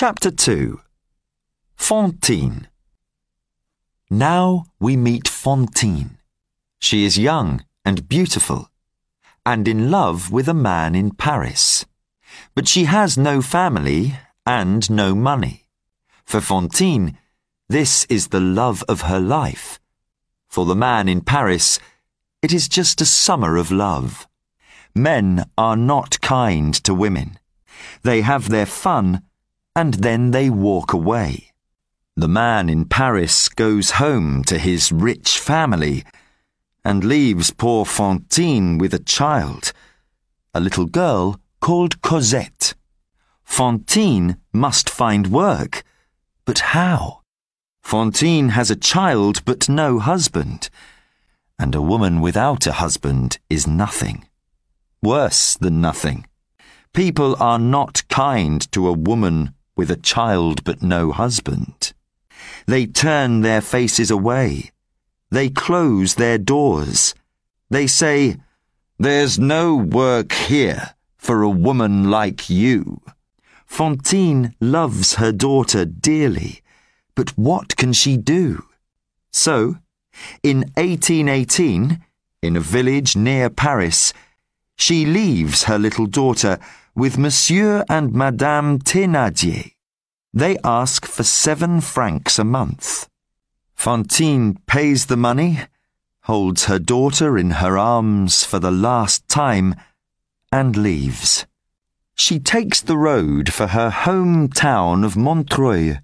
Chapter 2 Fantine Now we meet Fantine. She is young and beautiful, and in love with a man in Paris. But she has no family and no money. For Fantine, this is the love of her life. For the man in Paris, it is just a summer of love. Men are not kind to women. They have their fun and then they walk away. The man in Paris goes home to his rich family and leaves poor Fantine with a child, a little girl called Cosette. Fantine must find work, but how? Fantine has a child but no husband, and a woman without a husband is nothing. Worse than nothing. People are not kind to a woman with a child but no husband. They turn their faces away. They close their doors. They say, There's no work here for a woman like you. Fantine loves her daughter dearly, but what can she do? So, in 1818, in a village near Paris, she leaves her little daughter with Monsieur and Madame Thénardier. They ask for seven francs a month. Fantine pays the money, holds her daughter in her arms for the last time, and leaves. She takes the road for her home town of Montreuil,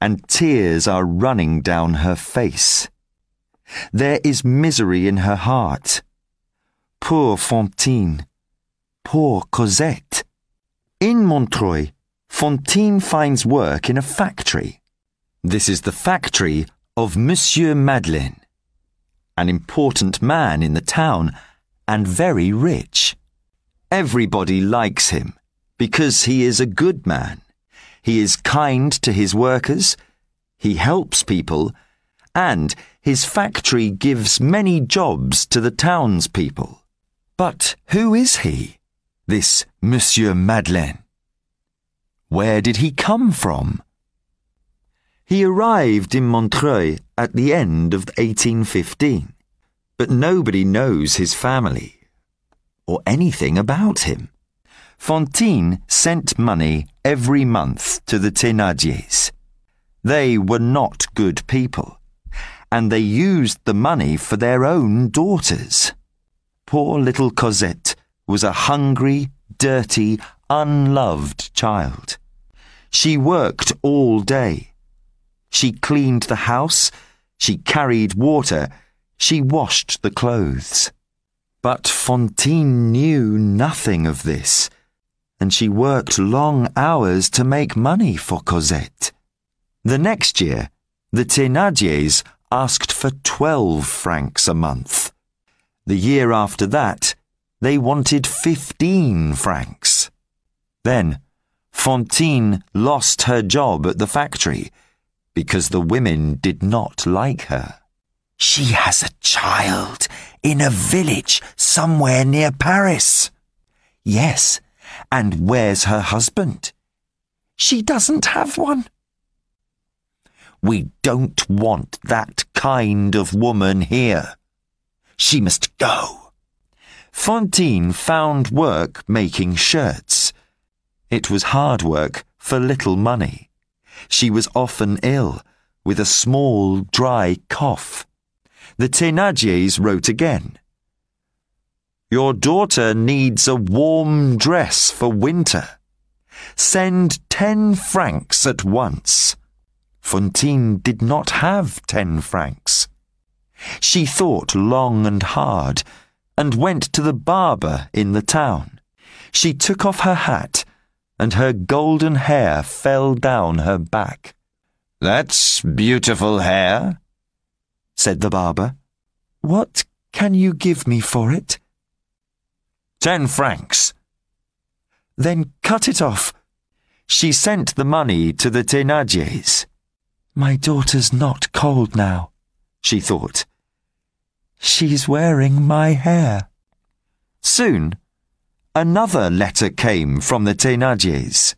and tears are running down her face. There is misery in her heart. Poor Fantine. Poor Cosette. In Montreuil, Fantine finds work in a factory. This is the factory of Monsieur Madeleine, an important man in the town and very rich. Everybody likes him because he is a good man. He is kind to his workers, he helps people, and his factory gives many jobs to the townspeople. But who is he? this Monsieur Madeleine? Where did he come from? He arrived in Montreuil at the end of 1815, but nobody knows his family or anything about him. Fantine sent money every month to the Thénardiers. They were not good people, and they used the money for their own daughters. Poor little Cosette was a hungry, dirty, unloved child. She worked all day. She cleaned the house, she carried water, she washed the clothes. But Fantine knew nothing of this, and she worked long hours to make money for Cosette. The next year, the Thénardiers asked for twelve francs a month. The year after that, they wanted 15 francs. Then, Fantine lost her job at the factory because the women did not like her. She has a child in a village somewhere near Paris. Yes, and where's her husband? She doesn't have one. We don't want that kind of woman here. She must go. Fantine found work making shirts. It was hard work for little money. She was often ill, with a small, dry cough. The Thénardiers wrote again. Your daughter needs a warm dress for winter. Send ten francs at once. Fantine did not have ten francs. She thought long and hard and went to the barber in the town. She took off her hat, and her golden hair fell down her back. That's beautiful hair, said the barber. What can you give me for it? Ten francs. Then cut it off. She sent the money to the Thénardiers. My daughter's not cold now, she thought. She's wearing my hair. Soon, another letter came from the Thénardiers.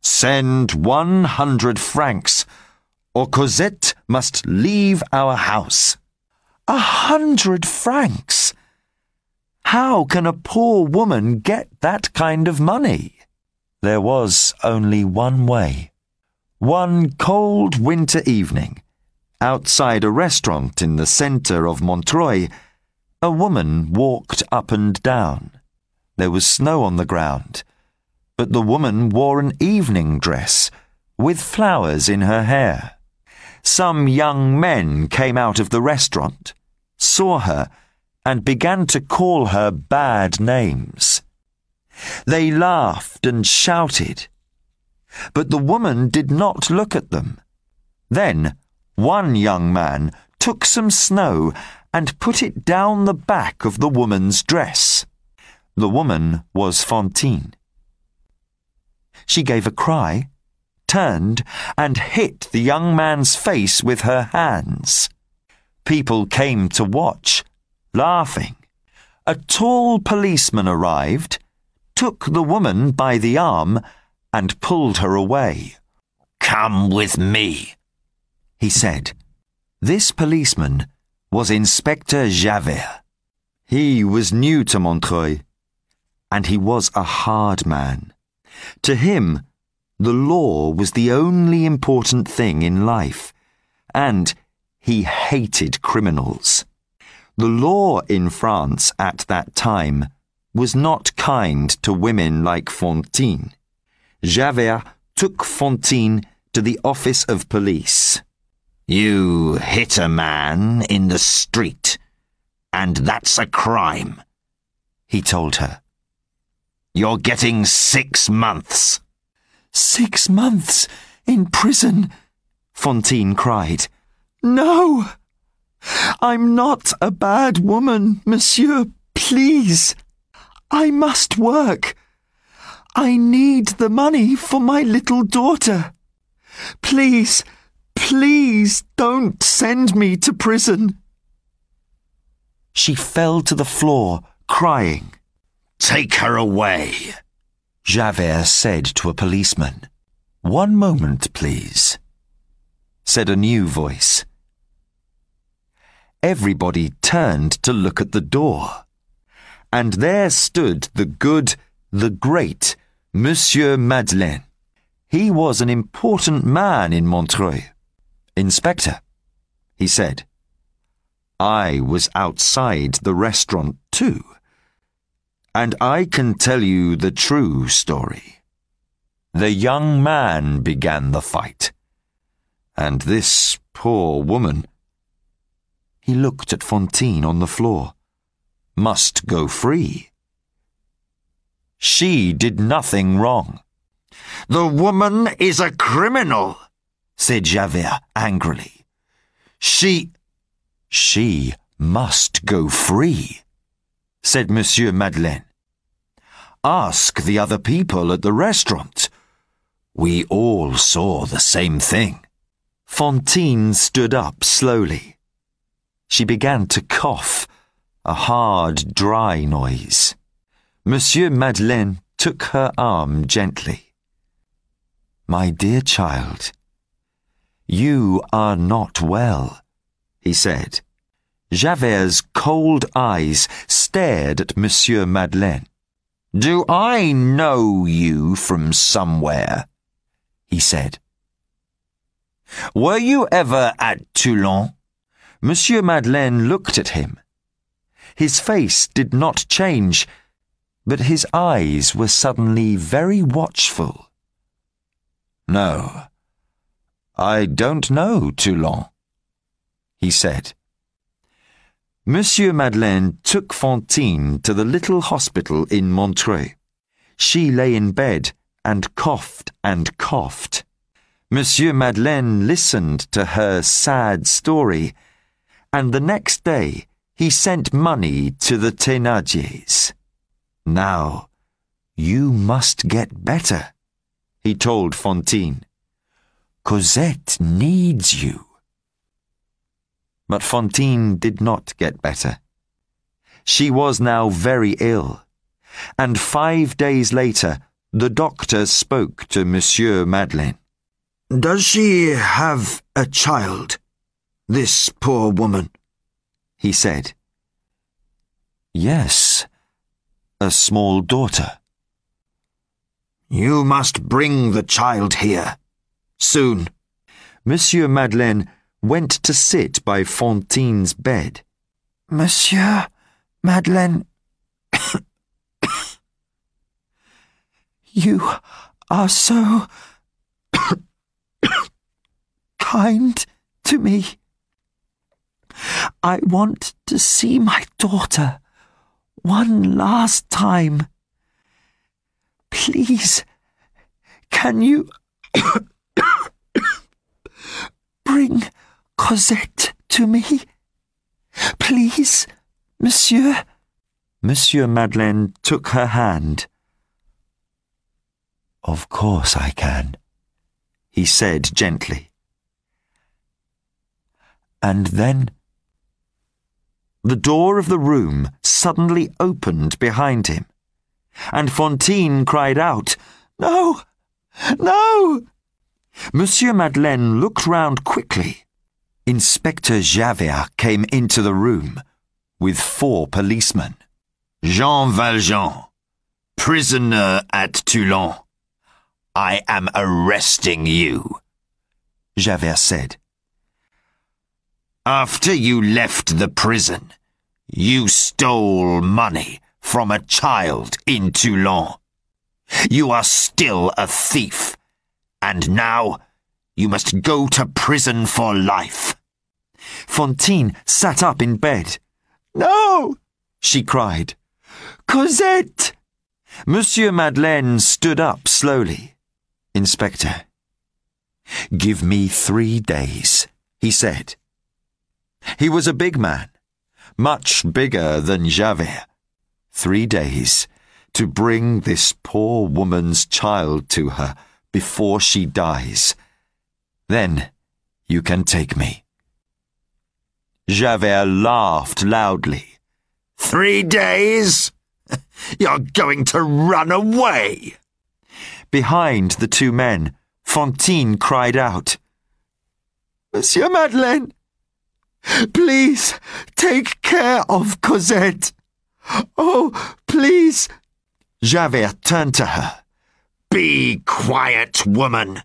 Send one hundred francs, or Cosette must leave our house. A hundred francs? How can a poor woman get that kind of money? There was only one way. One cold winter evening, outside a restaurant in the centre of Montreuil, a woman walked up and down. There was snow on the ground, but the woman wore an evening dress with flowers in her hair. Some young men came out of the restaurant, saw her, and began to call her bad names. They laughed and shouted, but the woman did not look at them. Then one young man took some snow and put it down the back of the woman's dress. The woman was Fantine. She gave a cry, turned, and hit the young man's face with her hands. People came to watch, laughing. A tall policeman arrived, took the woman by the arm, and pulled her away. Come with me, he said. This policeman was Inspector Javert. He was new to Montreuil and he was a hard man. To him, the law was the only important thing in life, and he hated criminals. The law in France at that time was not kind to women like Fantine. Javert took Fantine to the office of police. You hit a man in the street, and that's a crime, he told her. You're getting six months. Six months in prison, Fantine cried. No! I'm not a bad woman, monsieur, please. I must work. I need the money for my little daughter. Please, please don't send me to prison. She fell to the floor, crying. Take her away, Javert said to a policeman. One moment, please, said a new voice. Everybody turned to look at the door, and there stood the good, the great Monsieur Madeleine. He was an important man in Montreuil. Inspector, he said. I was outside the restaurant too and I can tell you the true story. The young man began the fight, and this poor woman, he looked at Fantine on the floor, must go free. She did nothing wrong. The woman is a criminal, said Javert angrily. She. She must go free, said Monsieur Madeleine. Ask the other people at the restaurant. We all saw the same thing. Fantine stood up slowly. She began to cough, a hard, dry noise. Monsieur Madeleine took her arm gently. My dear child, you are not well, he said. Javert's cold eyes stared at Monsieur Madeleine. Do I know you from somewhere? he said. Were you ever at Toulon? Monsieur Madeleine looked at him. His face did not change, but his eyes were suddenly very watchful. No, I don't know Toulon, he said. Monsieur Madeleine took Fantine to the little hospital in Montreuil. She lay in bed and coughed and coughed. Monsieur Madeleine listened to her sad story, and the next day he sent money to the Thénardiers. Now, you must get better, he told Fantine. Cosette needs you. But Fantine did not get better. She was now very ill, and five days later The doctor spoke to Monsieur Madeleine. Does she have a child? This poor woman, he said. Yes, a small daughter. You must bring the child here. Soon. Monsieur Madeleine went to sit by Fantine's bed. Monsieur Madeleine. you are so kind to me. I want to see my daughter one last time. Please, can you bring Cosette to me? Please, monsieur. Monsieur Madeleine took her hand. Of course I can, he said gently. And then the door of the room suddenly opened behind him, and Fantine cried out, No! No! Monsieur Madeleine looked round quickly. Inspector Javert came into the room with four policemen. Jean Valjean, prisoner at Toulon. I am arresting you, Javert said. After you left the prison, you stole money from a child in Toulon. You are still a thief, and now you must go to prison for life. Fantine sat up in bed. No, she cried. Cosette! Monsieur Madeleine stood up slowly. Inspector, give me three days, he said. He was a big man, much bigger than Javert. Three days to bring this poor woman's child to her before she dies. Then you can take me. Javert laughed loudly. Three days? You're going to run away! Behind the two men, Fantine cried out, Monsieur Madeleine, please take care of Cosette. Oh, please. Javert turned to her. Be quiet, woman.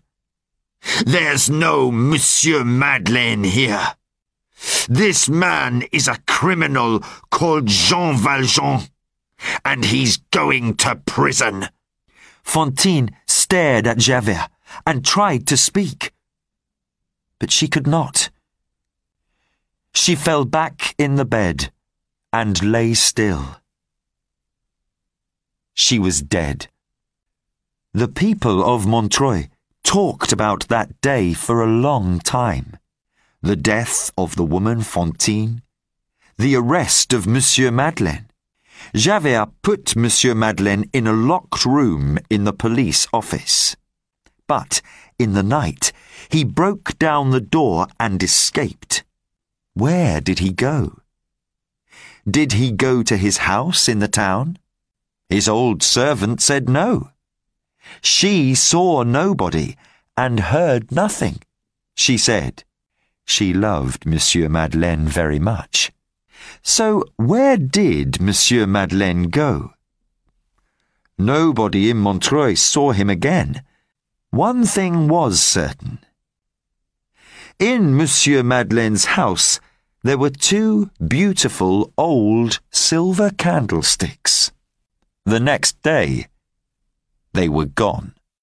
There's no Monsieur Madeleine here. This man is a criminal called Jean Valjean, and he's going to prison. Fantine stared at Javert and tried to speak. But she could not. She fell back in the bed and lay still. She was dead. The people of Montreuil talked about that day for a long time. The death of the woman Fantine, the arrest of Monsieur Madeleine, Javert put Monsieur Madeleine in a locked room in the police office. But in the night, he broke down the door and escaped. Where did he go? Did he go to his house in the town? His old servant said no. She saw nobody and heard nothing. She said she loved Monsieur Madeleine very much. So where did Monsieur Madeleine go? Nobody in Montreuil saw him again. One thing was certain. In Monsieur Madeleine's house there were two beautiful old silver candlesticks. The next day, they were gone.